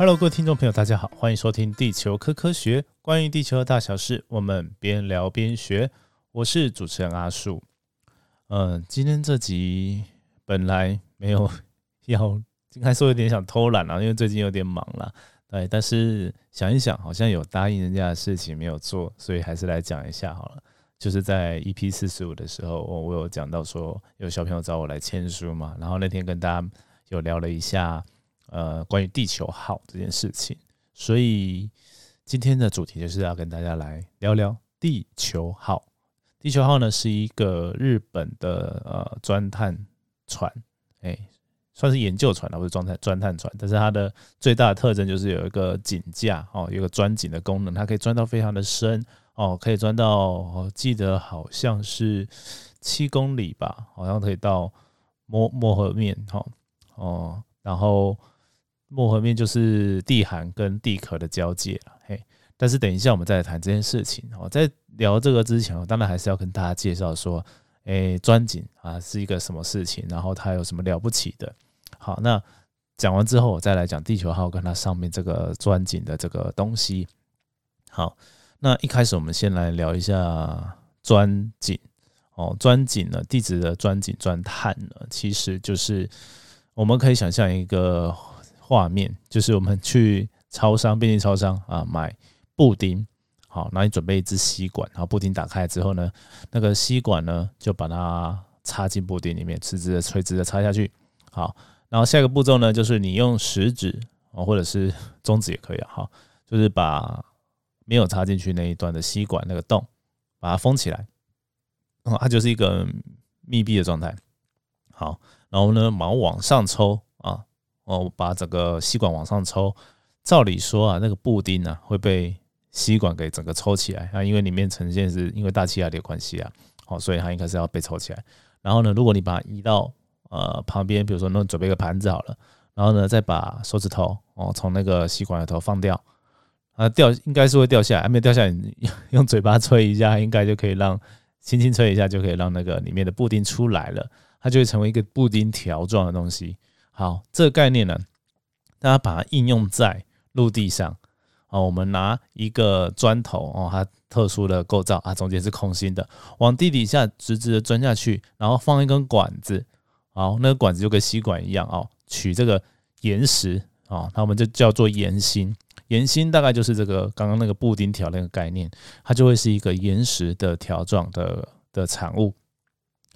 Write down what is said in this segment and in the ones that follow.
Hello，各位听众朋友，大家好，欢迎收听《地球科科学》，关于地球的大小事，我们边聊边学。我是主持人阿树。嗯，今天这集本来没有 要，应该说有点想偷懒啊，因为最近有点忙了。对，但是想一想，好像有答应人家的事情没有做，所以还是来讲一下好了。就是在 EP 四十五的时候，我我有讲到说有小朋友找我来签书嘛，然后那天跟大家有聊了一下。呃，关于地球号这件事情，所以今天的主题就是要跟大家来聊聊地球号。地球号呢是一个日本的呃钻探船，哎，算是研究船了，不是钻探钻探船。但是它的最大的特征就是有一个井架哦，有个钻井的功能，它可以钻到非常的深哦，可以钻到我记得好像是七公里吧，好像可以到摸摸河面哈哦，然后。漠河面就是地寒跟地壳的交界了，嘿。但是等一下我们再来谈这件事情哦。在聊这个之前，我当然还是要跟大家介绍说，诶，钻井啊是一个什么事情，然后它有什么了不起的。好，那讲完之后，我再来讲地球号跟它上面这个钻井的这个东西。好，那一开始我们先来聊一下钻井哦。钻井呢，地质的钻井钻探呢，其实就是我们可以想象一个。画面就是我们去超商、便利超商啊买布丁，好，那你准备一支吸管，然后布丁打开之后呢，那个吸管呢就把它插进布丁里面，直直的、垂直的插下去，好，然后下一个步骤呢就是你用食指哦或者是中指也可以啊，好，就是把没有插进去那一段的吸管那个洞把它封起来，哦，它就是一个密闭的状态，好，然后呢毛往上抽。哦，把整个吸管往上抽，照理说啊，那个布丁呢会被吸管给整个抽起来啊，因为里面呈现是因为大气压的关系啊，好，所以它应该是要被抽起来。然后呢，如果你把它移到呃旁边，比如说弄准备一个盘子好了，然后呢再把手指头哦从那个吸管的头放掉，啊掉应该是会掉下来，还没掉下来，用嘴巴吹一下，应该就可以让轻轻吹一下就可以让那个里面的布丁出来了，它就会成为一个布丁条状的东西。好，这个概念呢，大家把它应用在陆地上。哦，我们拿一个砖头哦，它特殊的构造啊，中间是空心的，往地底下直直的钻下去，然后放一根管子。好，那个管子就跟吸管一样哦，取这个岩石啊，那我们就叫做岩芯。岩芯大概就是这个刚刚那个布丁条那个概念，它就会是一个岩石的条状的的产物。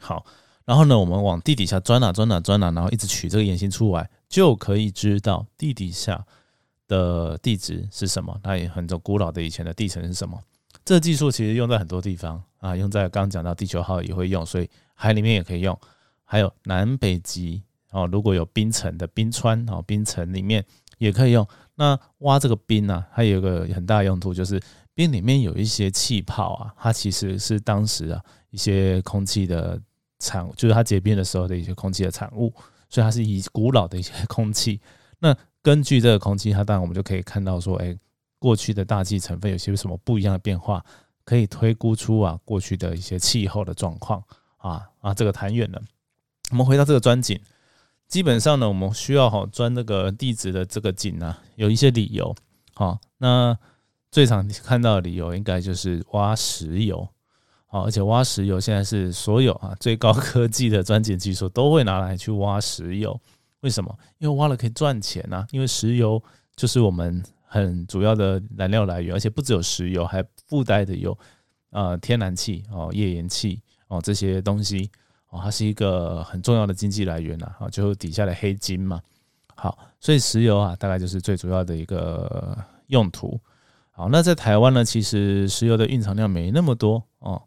好。然后呢，我们往地底下钻啊钻啊钻啊，然后一直取这个岩芯出来，就可以知道地底下的地质是什么。它也很多古老的以前的地层是什么。这技术其实用在很多地方啊，用在刚刚讲到地球号也会用，所以海里面也可以用。还有南北极哦，如果有冰层的冰川哦，冰层里面也可以用。那挖这个冰呢，它有个很大用途，就是冰里面有一些气泡啊，它其实是当时啊一些空气的。产 就是它结冰的时候的一些空气的产物，所以它是以古老的一些 空气。那根据这个空气，它当然我们就可以看到说，哎，过去的大气成分有些什么不一样的变化，可以推估出啊过去的一些气候的状况啊啊，这个谈远了。我们回到这个钻井，基本上呢，我们需要哈钻那个地质的这个井呢，有一些理由。好，那最常看到的理由应该就是挖石油。好，而且挖石油现在是所有啊最高科技的钻井技术都会拿来去挖石油。为什么？因为挖了可以赚钱呐。因为石油就是我们很主要的燃料来源，而且不只有石油，还附带的有呃天然气哦、页岩气哦这些东西哦，它是一个很重要的经济来源呐。啊，就底下的黑金嘛。好，所以石油啊，大概就是最主要的一个用途。好，那在台湾呢，其实石油的蕴藏量没那么多哦。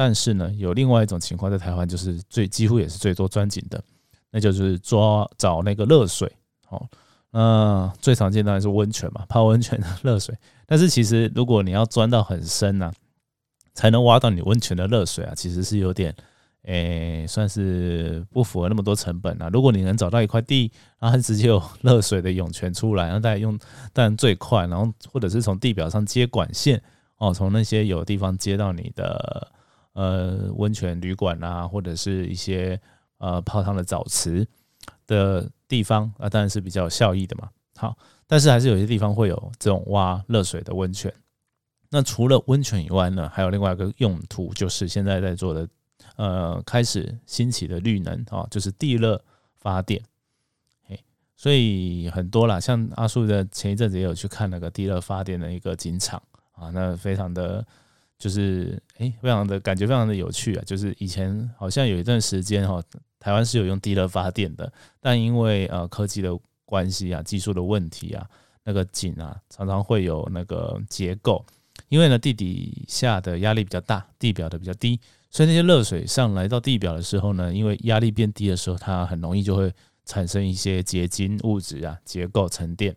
但是呢，有另外一种情况在台湾，就是最几乎也是最多钻井的，那就是抓找那个热水。哦，那最常见当然是温泉嘛，泡温泉的热水。但是其实如果你要钻到很深呢，才能挖到你温泉的热水啊，其实是有点，诶，算是不符合那么多成本啊。如果你能找到一块地，然后直接有 热水的涌泉出来，然后再用，当然最快，然后或者是从地表上接管线，哦，从那些有地方接到你的。呃，温泉旅馆啊，或者是一些呃泡汤的澡池的地方啊，当然是比较有效益的嘛。好，但是还是有些地方会有这种挖热水的温泉。那除了温泉以外呢，还有另外一个用途，就是现在在做的，呃，开始兴起的绿能啊，就是地热发电。嘿，所以很多啦，像阿树的前一阵子也有去看那个地热发电的一个景场啊，那非常的，就是诶，非常的感觉非常的有趣啊。就是以前好像有一段时间哈，台湾是有用地热发电的，但因为呃科技的关系啊，技术的问题啊，那个井啊常常会有那个结构。因为呢，地底下的压力比较大，地表的比较低，所以那些热水上来到地表的时候呢，因为压力变低的时候，它很容易就会产生一些结晶物质啊，结构沉淀，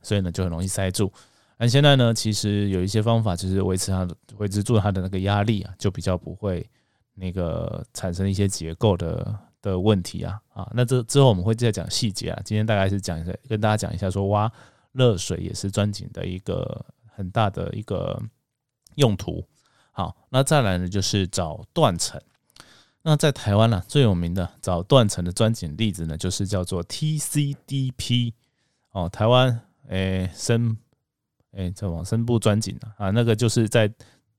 所以呢就很容易塞住。那现在呢，其实有一些方法，就是维持它的维持住它的那个压力啊，就比较不会那个产生一些结构的的问题啊啊。那这之后我们会再讲细节啊，今天大概是讲一下，跟大家讲一下说挖热水也是钻井的一个。很大的一个用途，好，那再来呢，就是找断层。那在台湾呢，最有名的找断层的钻井例子呢，就是叫做 TCDP 哦，台湾诶深诶这往深部钻井啊，那个就是在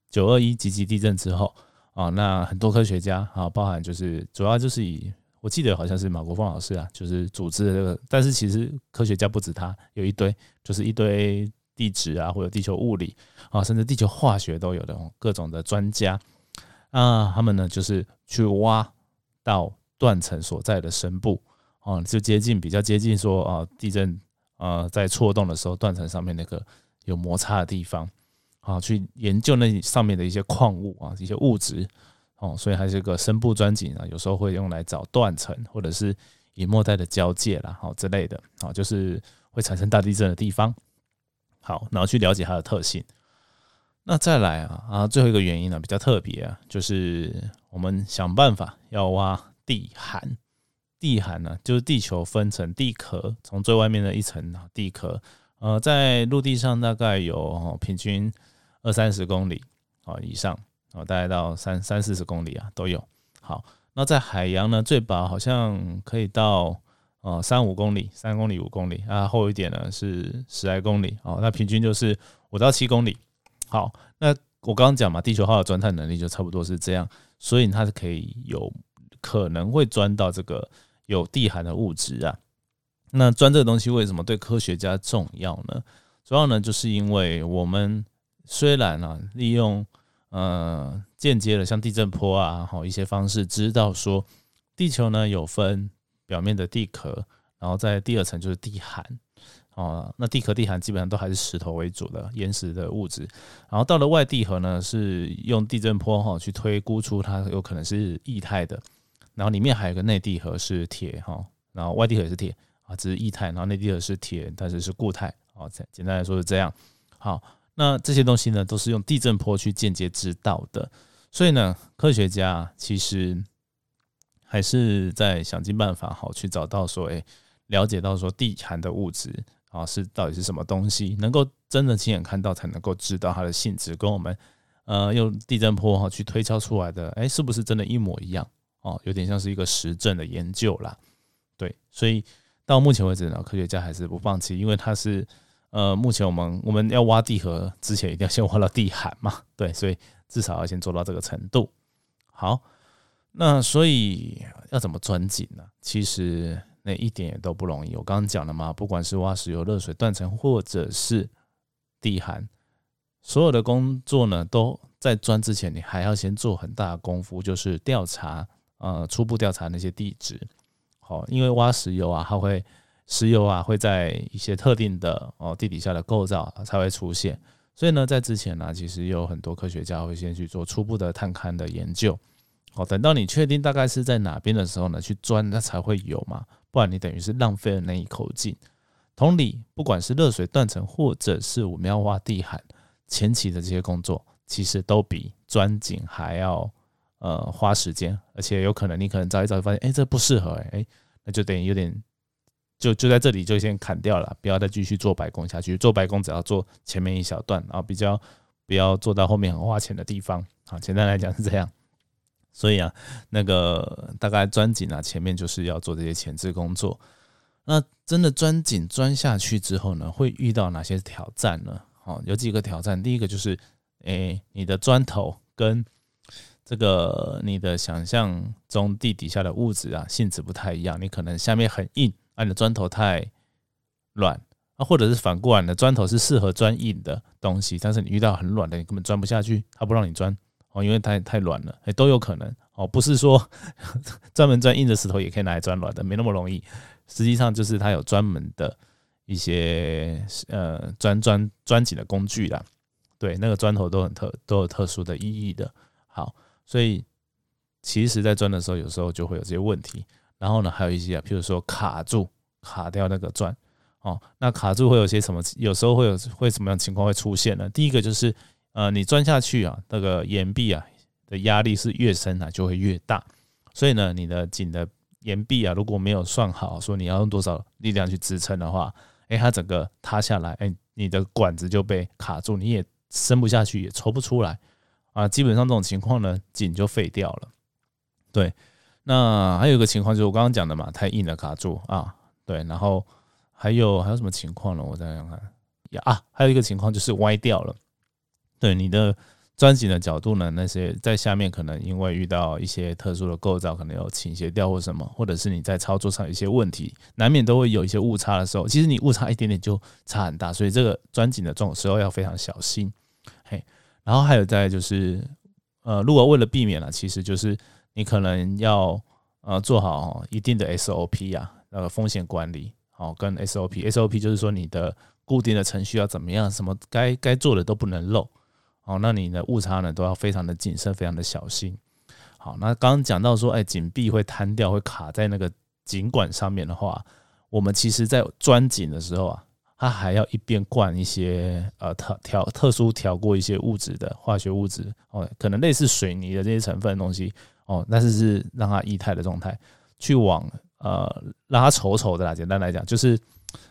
九二一级级地震之后啊，那很多科学家啊，包含就是主要就是以我记得好像是马国峰老师啊，就是组织的这个，但是其实科学家不止他，有一堆就是一堆。地质啊，或者地球物理啊，甚至地球化学都有的各种的专家啊，他们呢就是去挖到断层所在的深部啊，就接近比较接近说啊，地震啊在错动的时候，断层上面那个有摩擦的地方啊，去研究那上面的一些矿物啊，一些物质哦，所以还是个深部钻井啊，有时候会用来找断层或者是以末代的交界啦，好之类的啊，就是会产生大地震的地方。好，然后去了解它的特性。那再来啊啊，最后一个原因呢比较特别啊，就是我们想办法要挖地寒。地寒呢，就是地球分成地壳，从最外面的一层啊地壳，呃，在陆地上大概有平均二三十公里啊以上啊，大概到三三四十公里啊都有。好，那在海洋呢，最薄好像可以到。呃，三五公里，三公里、五公里啊，厚一点呢是十来公里哦，那平均就是五到七公里。好，那我刚刚讲嘛，地球号的钻探能力就差不多是这样，所以它是可以有可能会钻到这个有地寒的物质啊。那钻这个东西为什么对科学家重要呢？主要呢就是因为我们虽然啊利用呃间接的像地震波啊好一些方式，知道说地球呢有分。表面的地壳，然后在第二层就是地函哦。那地壳、地函基本上都还是石头为主的岩石的物质。然后到了外地核呢，是用地震波哈去推估出它有可能是液态的。然后里面还有个内地核是铁哈，然后外地核也是铁啊，只是液态。然后内地核是铁，但是是固态哦。简单来说是这样。好，那这些东西呢，都是用地震波去间接知道的。所以呢，科学家其实。还是在想尽办法，好去找到说，哎，了解到说地含的物质啊是到底是什么东西，能够真的亲眼看到，才能够知道它的性质，跟我们呃用地震波哈去推敲出来的，哎，是不是真的一模一样？哦，有点像是一个实证的研究啦。对，所以到目前为止呢，科学家还是不放弃，因为它是呃，目前我们我们要挖地核之前，一定要先挖到地含嘛。对，所以至少要先做到这个程度。好。那所以要怎么钻井呢？其实那一点也都不容易。我刚刚讲了嘛，不管是挖石油、热水断层，或者是地寒，所有的工作呢，都在钻之前，你还要先做很大的功夫，就是调查，呃，初步调查那些地质。哦，因为挖石油啊，它会石油啊会在一些特定的哦地底下的构造才会出现，所以呢，在之前呢，其实有很多科学家会先去做初步的探勘的研究。好，等到你确定大概是在哪边的时候呢，去钻它才会有嘛，不然你等于是浪费了那一口井。同理，不管是热水断层，或者是我们要挖地海，前期的这些工作，其实都比钻井还要呃花时间，而且有可能你可能找一找就发现，哎，这不适合，哎，那就等于有点就就在这里就先砍掉了，不要再继续做白工下去。做白工只要做前面一小段，然后比较不要做到后面很花钱的地方。啊，简单来讲是这样。所以啊，那个大概钻井啊，前面就是要做这些前置工作。那真的钻井钻下去之后呢，会遇到哪些挑战呢？哦，有几个挑战。第一个就是，诶，你的砖头跟这个你的想象中地底下的物质啊性质不太一样，你可能下面很硬，啊，你的砖头太软啊，或者是反过来你的砖头是适合钻硬的东西，但是你遇到很软的，你根本钻不下去，它不让你钻哦，因为太太软了，诶，都有可能哦，不是说专门钻硬的石头也可以拿来钻软的，没那么容易。实际上就是它有专门的一些呃钻钻钻井的工具啦，对，那个砖头都很特都有特殊的意义的。好，所以其实，在钻的时候，有时候就会有这些问题。然后呢，还有一些啊，譬如说卡住、卡掉那个钻哦。那卡住会有些什么？有时候会有会什么样情况会出现呢？第一个就是呃，你钻下去啊，那个岩壁啊的压力是越深啊就会越大，所以呢，你的井的。岩壁啊，如果没有算好，说你要用多少力量去支撑的话，哎，它整个塌下来，哎，你的管子就被卡住，你也伸不下去，也抽不出来啊。基本上这种情况呢，井就废掉了。对，那还有一个情况就是我刚刚讲的嘛，太硬了卡住啊。对，然后还有还有什么情况呢？我再想看呀啊，还有一个情况就是歪掉了。对，你的。钻井的角度呢？那些在下面可能因为遇到一些特殊的构造，可能有倾斜掉或什么，或者是你在操作上有一些问题，难免都会有一些误差的时候。其实你误差一点点就差很大，所以这个钻井的这种时候要非常小心。嘿，然后还有在就是，呃，如果为了避免了，其实就是你可能要呃做好一定的 SOP 啊，那个风险管理，好跟 SOP，SOP 就是说你的固定的程序要怎么样，什么该该做的都不能漏。哦，那你的误差呢都要非常的谨慎，非常的小心。好，那刚刚讲到说，哎，井壁会瘫掉，会卡在那个井管上面的话，我们其实在钻井的时候啊，它还要一边灌一些呃特调特殊调过一些物质的化学物质哦，可能类似水泥的这些成分的东西哦，但是是让它液态的状态去往呃让它稠稠的啦。简单来讲，就是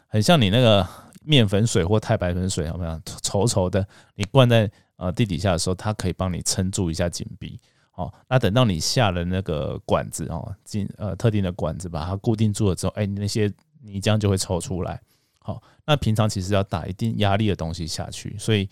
很像你那个面粉水或太白粉水，有没有稠稠的？你灌在呃，地底下的时候，它可以帮你撑住一下井壁。哦，那等到你下了那个管子哦，进呃特定的管子把它固定住了之后，哎，那些泥浆就会抽出来。好，那平常其实要打一定压力的东西下去，所以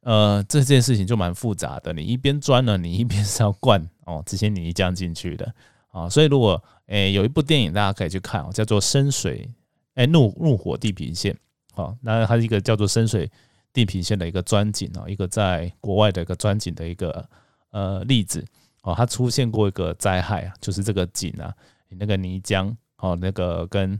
呃这件事情就蛮复杂的。你一边钻呢，你一边是要灌哦这些泥浆进去的啊。所以如果哎有一部电影大家可以去看哦，叫做《深水哎怒怒火地平线》。好，那它是一个叫做深水。地平线的一个钻井哦，一个在国外的一个钻井的一个呃例子哦，它出现过一个灾害啊，就是这个井啊，你那个泥浆哦，那个跟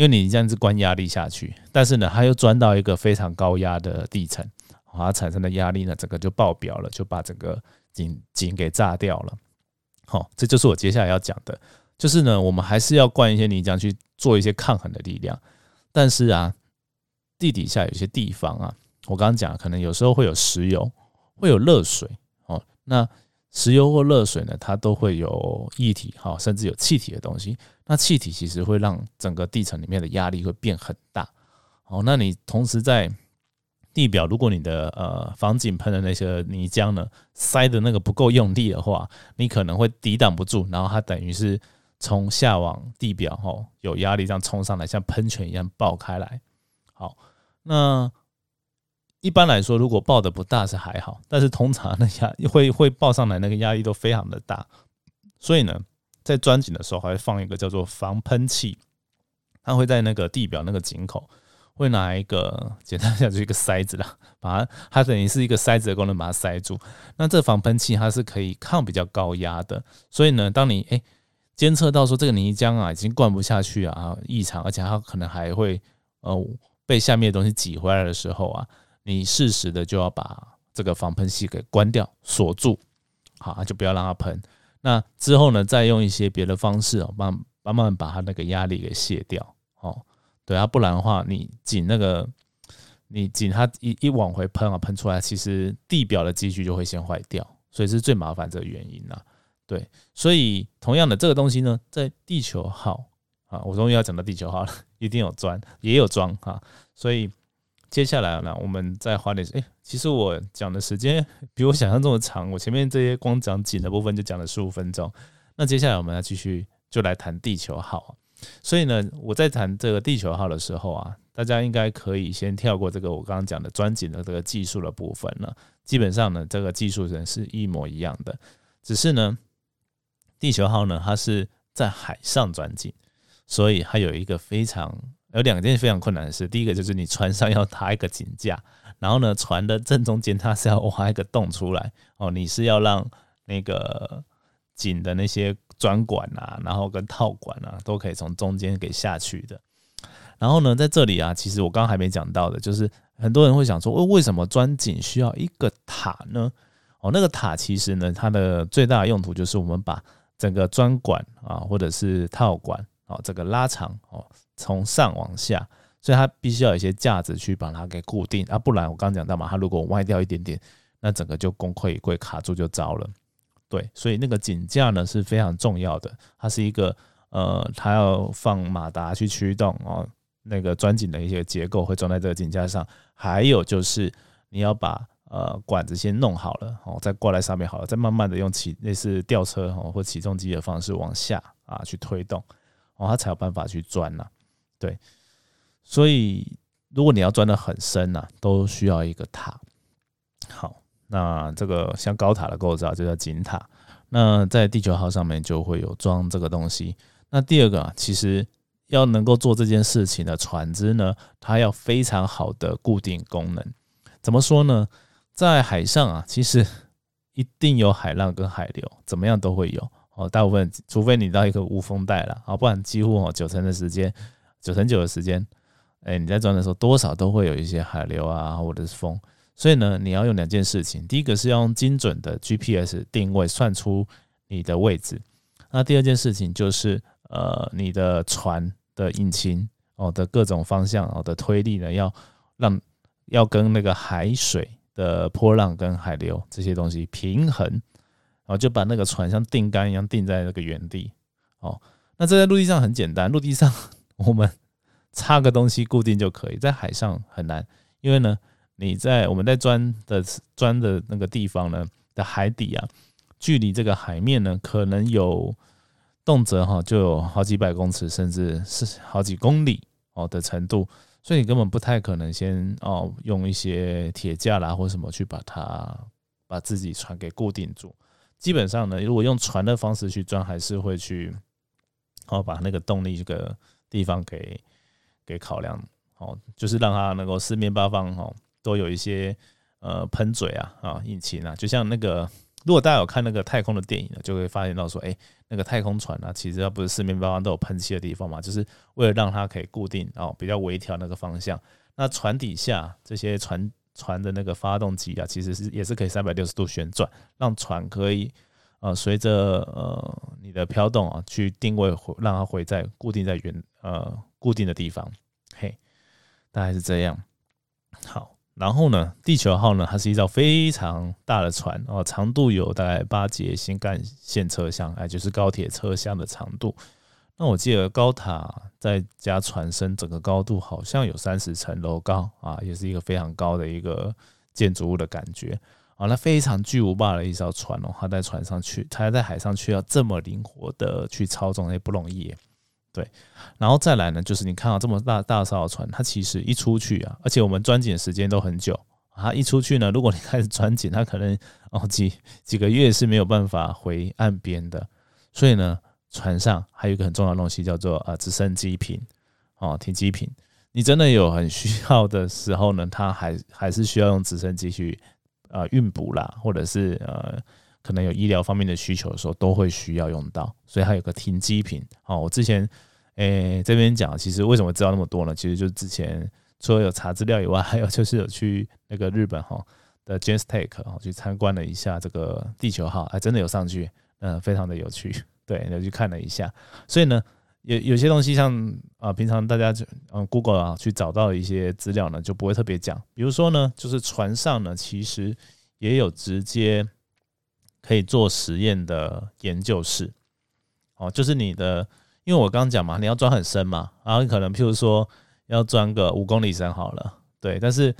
因为你这样子关压力下去，但是呢，它又钻到一个非常高压的地层，它产生的压力呢，整个就爆表了，就把整个井井给炸掉了。好，这就是我接下来要讲的，就是呢，我们还是要灌一些泥浆去做一些抗衡的力量，但是啊，地底下有些地方啊。我刚刚讲，可能有时候会有石油，会有热水哦。那石油或热水呢，它都会有液体哈，甚至有气体的东西。那气体其实会让整个地层里面的压力会变很大哦。那你同时在地表，如果你的呃防井喷的那些泥浆呢塞的那个不够用力的话，你可能会抵挡不住，然后它等于是从下往地表哈有压力这样冲上来，像喷泉一样爆开来。好，那。一般来说，如果爆的不大是还好，但是通常那压 会会爆上来，那个压力都非常的大。所以呢，在钻井的时候，还会放一个叫做防喷器，它会在那个地表那个井口，会拿一个简单讲就是一个塞子啦，把它它等于是一个塞子的功能，把它塞住。那这防喷器它是可以抗比较高压的，所以呢，当你诶监测到说这个泥浆啊已经灌不下去啊异常，而且它可能还会呃被下面的东西挤回来的时候啊。你适时的就要把这个防喷器给关掉锁住，好，就不要让它喷。那之后呢，再用一些别的方式哦，慢慢慢把它那个压力给卸掉。哦，对啊，不然的话，你紧那个，你紧它一一往回喷啊，喷出来，其实地表的机具就会先坏掉，所以是最麻烦这个原因呐。对，所以同样的这个东西呢，在地球号啊，我终于要讲到地球号了，一定有钻，也有装哈，所以。接下来呢，我们再花点哎，其实我讲的时间比我想象中的长，我前面这些光讲紧的部分就讲了十五分钟。那接下来我们要继续就来谈地球号。所以呢，我在谈这个地球号的时候啊，大家应该可以先跳过这个我刚刚讲的钻井的这个技术的部分了。基本上呢，这个技术人是一模一样的，只是呢，地球号呢，它是在海上钻井，所以它有一个非常有两件非常困难的事。第一个就是你船上要搭一个井架，然后呢，船的正中间它是要挖一个洞出来哦，你是要让那个井的那些钻管啊，然后跟套管啊，都可以从中间给下去的。然后呢，在这里啊，其实我刚刚还没讲到的，就是。很多人会想说，哦，为什么钻井需要一个塔呢？哦，那个塔其实呢，它的最大的用途就是我们把整个钻管啊，或者是套管啊，这个拉长哦，从上往下，所以它必须要有一些架子去把它给固定啊，不然我刚刚讲到嘛，它如果歪掉一点点，那整个就功亏一篑，卡住就糟了。对，所以那个井架呢是非常重要的，它是一个呃，它要放马达去驱动哦。那个钻井的一些结构会装在这个井架上，还有就是你要把呃管子先弄好了哦，再挂在上面好了，再慢慢的用起类似吊车哦或起重机的方式往下啊去推动哦，它才有办法去钻呐。对，所以如果你要钻的很深呐，都需要一个塔。好，那这个像高塔的构造就叫井塔。那在地球号上面就会有装这个东西。那第二个啊，其实。要能够做这件事情的船只呢，它要非常好的固定功能。怎么说呢？在海上啊，其实一定有海浪跟海流，怎么样都会有哦。大部分，除非你到一个无风带了啊，不然几乎哦九成的时间，九成九的时间，哎，你在转的时候多少都会有一些海流啊，或者是风。所以呢，你要用两件事情，第一个是要用精准的 GPS 定位算出你的位置，那第二件事情就是呃，你的船。的引擎哦的各种方向哦的推力呢，要让要跟那个海水的波浪跟海流这些东西平衡，哦就把那个船像定杆一样定在那个原地哦。那这在陆地上很简单，陆地上 我们插个东西固定就可以，在海上很难，因为呢你在我们在钻的钻的那个地方呢的海底啊，距离这个海面呢可能有。动辄哈就有好几百公尺，甚至是好几公里哦的程度，所以你根本不太可能先哦用一些铁架啦或什么去把它把自己船给固定住。基本上呢，如果用船的方式去钻，还是会去哦把那个动力这个地方给给考量哦，就是让它能够四面八方哈都有一些呃喷嘴啊啊引擎啊，就像那个。如果大家有看那个太空的电影呢，就会发现到说，哎，那个太空船呢，其实它不是四面八方都有喷气的地方嘛，就是为了让它可以固定哦，比较微调那个方向。那船底下这些船船的那个发动机啊，其实是也是可以三百六十度旋转，让船可以呃随着呃你的飘动啊去定位，让它回在固定在原呃固定的地方。嘿，大概是这样。好。然后呢，地球号呢，它是一艘非常大的船哦，长度有大概八节新干线车厢，哎，就是高铁车厢的长度。那我记得高塔再加船身，整个高度好像有三十层楼高啊，也是一个非常高的一个建筑物的感觉啊。那非常巨无霸的一艘船哦，它在船上去，它在海上去要这么灵活的去操纵，也不容易。对，然后再来呢，就是你看到这么大大艘的船，它其实一出去啊，而且我们钻井时间都很久，它一出去呢，如果你开始钻井，它可能哦几几个月是没有办法回岸边的。所以呢，船上还有一个很重要的东西叫做呃直升机坪哦停机坪。你真的有很需要的时候呢，它还还是需要用直升机去呃运补啦，或者是呃。可能有医疗方面的需求的时候，都会需要用到，所以它有个停机坪。哦，我之前诶这边讲，其实为什么知道那么多呢？其实就是之前除了有查资料以外，还有就是有去那个日本哈的 j a s t e c 哈去参观了一下这个地球号，还真的有上去，嗯，非常的有趣，对，有去看了一下。所以呢，有有些东西像啊，平常大家就嗯 Google 啊去找到一些资料呢，就不会特别讲。比如说呢，就是船上呢，其实也有直接。可以做实验的研究室，哦，就是你的，因为我刚刚讲嘛，你要钻很深嘛，然后可能譬如说要钻个五公里深好了，对，但是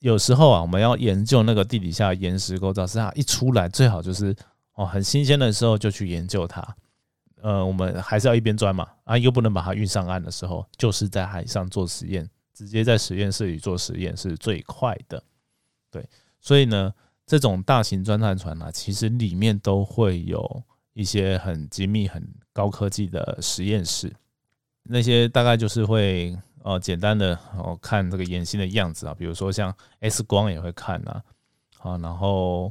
有时候啊，我们要研究那个地底下岩石构造，是它一出来最好就是哦很新鲜的时候就去研究它。呃，我们还是要一边钻嘛，啊，又不能把它运上岸的时候，就是在海上做实验，直接在实验室里做实验是最快的。对，所以呢，这种大型钻探船呢，其实里面都会有一些很精密、很高科技的实验室，那些大概就是会呃简单的哦看这个岩心的样子啊，比如说像 X 光也会看啊，啊，然后。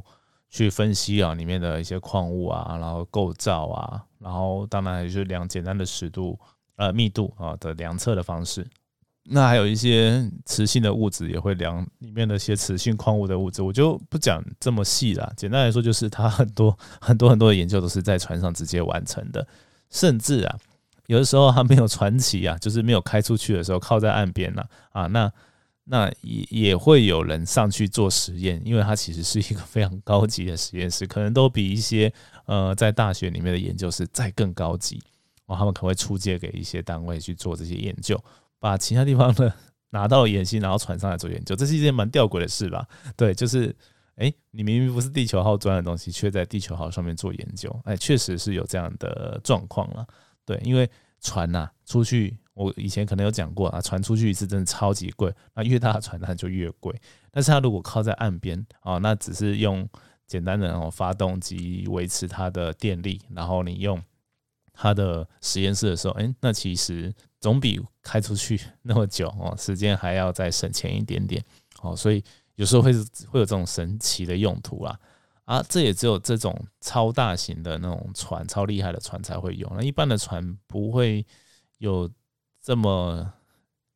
去分析啊里面的一些矿物啊，然后构造啊，然后当然也就是量简单的湿度呃密度啊的量测的方式。那还有一些磁性的物质也会量里面的一些磁性矿物的物质，我就不讲这么细了。简单来说，就是它很多 很多很多的研究都是在船上直接完成的，甚至啊有的时候还没有传奇啊，就是没有开出去的时候，靠在岸边呢啊那。那也也会有人上去做实验，因为它其实是一个非常高级的实验室，可能都比一些呃在大学里面的研究室再更高级。哦，他们可能会出借给一些单位去做这些研究，把其他地方的拿到演习，然后传上来做研究，这是一件蛮吊诡的事吧？对，就是哎，你明明不是地球号钻的东西，却在地球号上面做研究，哎，确实是有这样的状况了。对，因为船呐出去。我以前可能有讲过啊，船出去一次真的超级贵，那越大的船它就越贵。但是它如果靠在岸边啊，那只是用简单的那种发动机维持它的电力，然后你用它的实验室的时候，哎，那其实总比开出去那么久哦，时间还要再省钱一点点哦。所以有时候会会有这种神奇的用途啦。啊，这也只有这种超大型的那种船、超厉害的船才会用，那一般的船不会有。这么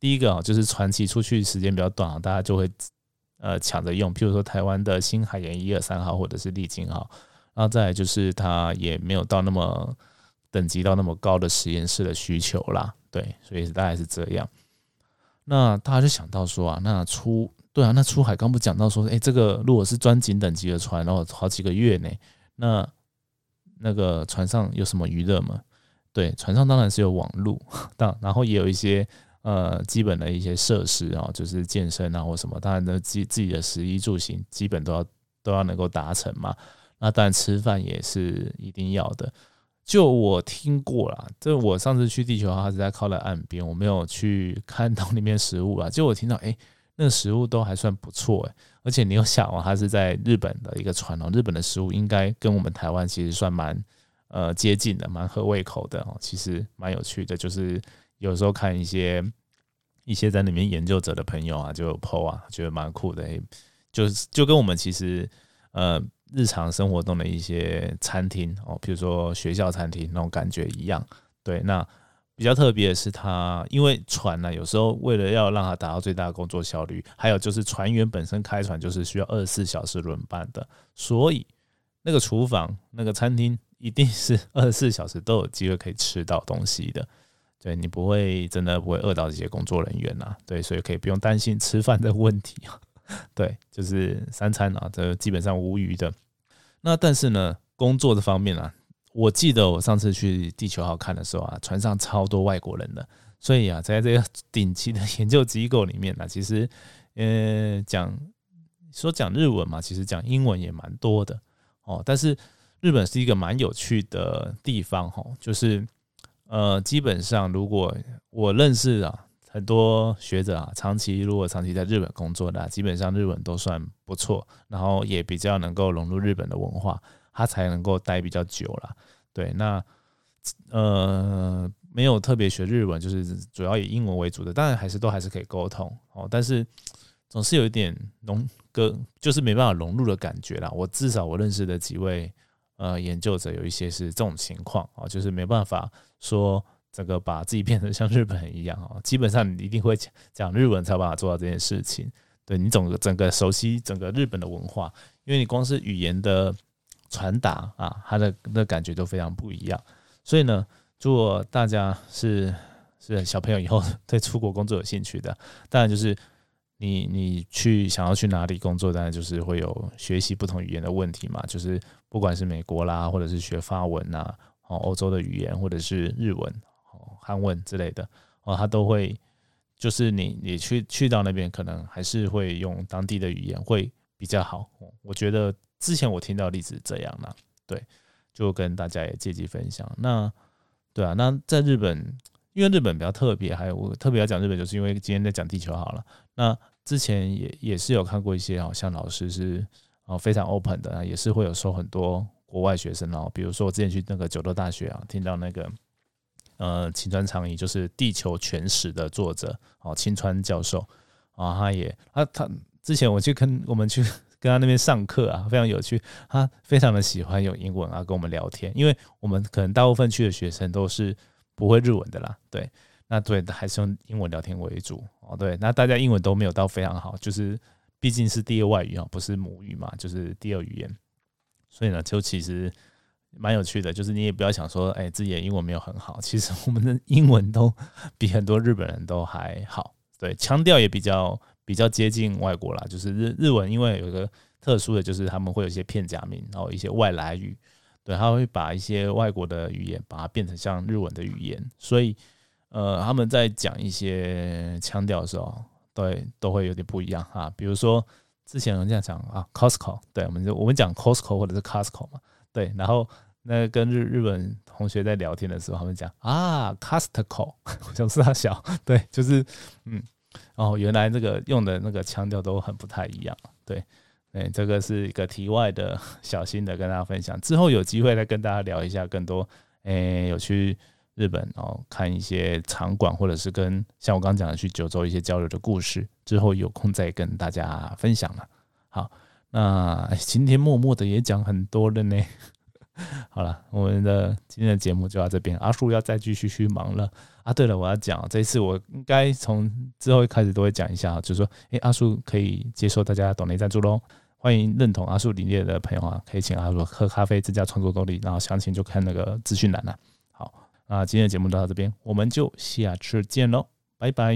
第一个啊，就是传奇出去时间比较短啊，大家就会呃抢着用。譬如说台湾的新海盐一二三号或者是丽晶号，然后再来就是它也没有到那么等级到那么高的实验室的需求啦，对，所以大概是这样。那大家就想到说啊，那出对啊，那出海刚不讲到说，哎，这个如果是专井等级的船，然后好几个月呢，那那个船上有什么娱乐吗？对，船上当然是有网路，当然后也有一些呃基本的一些设施啊，就是健身啊或什么，当然呢自自己的食衣住行基本都要都要能够达成嘛。那当然吃饭也是一定要的。就我听过啦，这我上次去地球号是在靠在岸边，我没有去看到里面食物啊。就我听到，哎，那个食物都还算不错哎，而且你有想哦，它是在日本的一个船哦，日本的食物应该跟我们台湾其实算蛮。呃，接近的蛮合胃口的哦，其实蛮有趣的。就是有时候看一些一些在里面研究者的朋友啊，就 PO 啊，觉得蛮酷的。就是就跟我们其实呃日常生活中的一些餐厅哦，比如说学校餐厅那种感觉一样。对，那比较特别的是，它因为船呢，有时候为了要让它达到最大的工作效率，还有就是船员本身开船就是需要二十四小时轮班的，所以那个厨房那个餐厅。一定是二十四小时都有机会可以吃到东西的，对你不会真的不会饿到这些工作人员呐，对，所以可以不用担心吃饭的问题啊，对，就是三餐啊，这基本上无余的。那但是呢，工作的方面啊，我记得我上次去地球号看的时候啊，船上超多外国人的，所以啊，在这个顶级的研究机构里面呢，其实呃讲说讲日文嘛，其实讲英文也蛮多的哦，但是。日本是一个蛮有趣的地方，哈，就是呃，基本上如果我认识啊很多学者啊，长期如果长期在日本工作的，基本上日文都算不错，然后也比较能够融入日本的文化，他才能够待比较久了。对，那呃，没有特别学日文，就是主要以英文为主的，当然还是都还是可以沟通哦，但是总是有一点融跟，就是没办法融入的感觉啦。我至少我认识的几位。呃，研究者有一些是这种情况啊，就是没办法说整个把自己变成像日本人一样啊，基本上你一定会讲讲日文才有办法做到这件事情。对你整个整个熟悉整个日本的文化，因为你光是语言的传达啊，它的那感觉都非常不一样。所以呢，如果大家是是小朋友以后 对出国工作有兴趣的，当然就是你你去想要去哪里工作，当然就是会有学习不同语言的问题嘛，就是。不管是美国啦，或者是学法文呐，哦，欧洲的语言，或者是日文、哦，韩文之类的，哦，他都会，就是你你去去到那边，可能还是会用当地的语言会比较好。我觉得之前我听到例子这样啦，对，就跟大家也借机分享。那对啊，那在日本，因为日本比较特别，还有我特别要讲日本，就是因为今天在讲地球好了。那之前也也是有看过一些，好像老师是哦非常 open 的，也是会有收很多国外学生哦。比如说我之前去那个九州大学啊，听到那个呃青川长宜，就是《地球全史》的作者哦，青川教授啊，他也他他之前我去跟我们去。跟他那边上课啊，非常有趣。他非常的喜欢用英文啊跟我们聊天，因为我们可能大部分去的学生都是不会日文的啦。对，那对还是用英文聊天为主哦。对，那大家英文都没有到非常好，就是毕竟是第二外语啊，不是母语嘛，就是第二语言。所以呢，就其实蛮有趣的，就是你也不要想说，哎，自己的英文没有很好，其实我们的英文都比很多日本人都还好。对，腔调也比较。比较接近外国啦，就是日日文，因为有一个特殊的就是他们会有一些片假名，然后一些外来语，对，他会把一些外国的语言把它变成像日文的语言，所以呃他们在讲一些腔调的时候，对，都会有点不一样哈。比如说之前人家讲啊，Costco，对，我们就我们讲 Costco 或者是 Costco 嘛，对，然后那跟日日本同学在聊天的时候，他们讲啊，Costco，我想是他小，对，就是嗯。哦，原来这个用的那个腔调都很不太一样，对，哎，这个是一个题外的小心的跟大家分享，之后有机会再跟大家聊一下更多，哎，有去日本哦看一些场馆，或者是跟像我刚刚讲的去九州一些交流的故事，之后有空再跟大家分享了。好，那今天默默的也讲很多了呢。好了，我们的今天的节目就到这边。阿树要再继续去忙了啊！对了，我要讲，这次我应该从之后开始都会讲一下，就是说，诶，阿树可以接受大家懂内赞助喽。欢迎认同阿树理念的朋友啊，可以请阿树喝咖啡增加创作动力。然后详情就看那个资讯栏了。啊，今天的节目就到这边，我们就下次见喽，拜拜。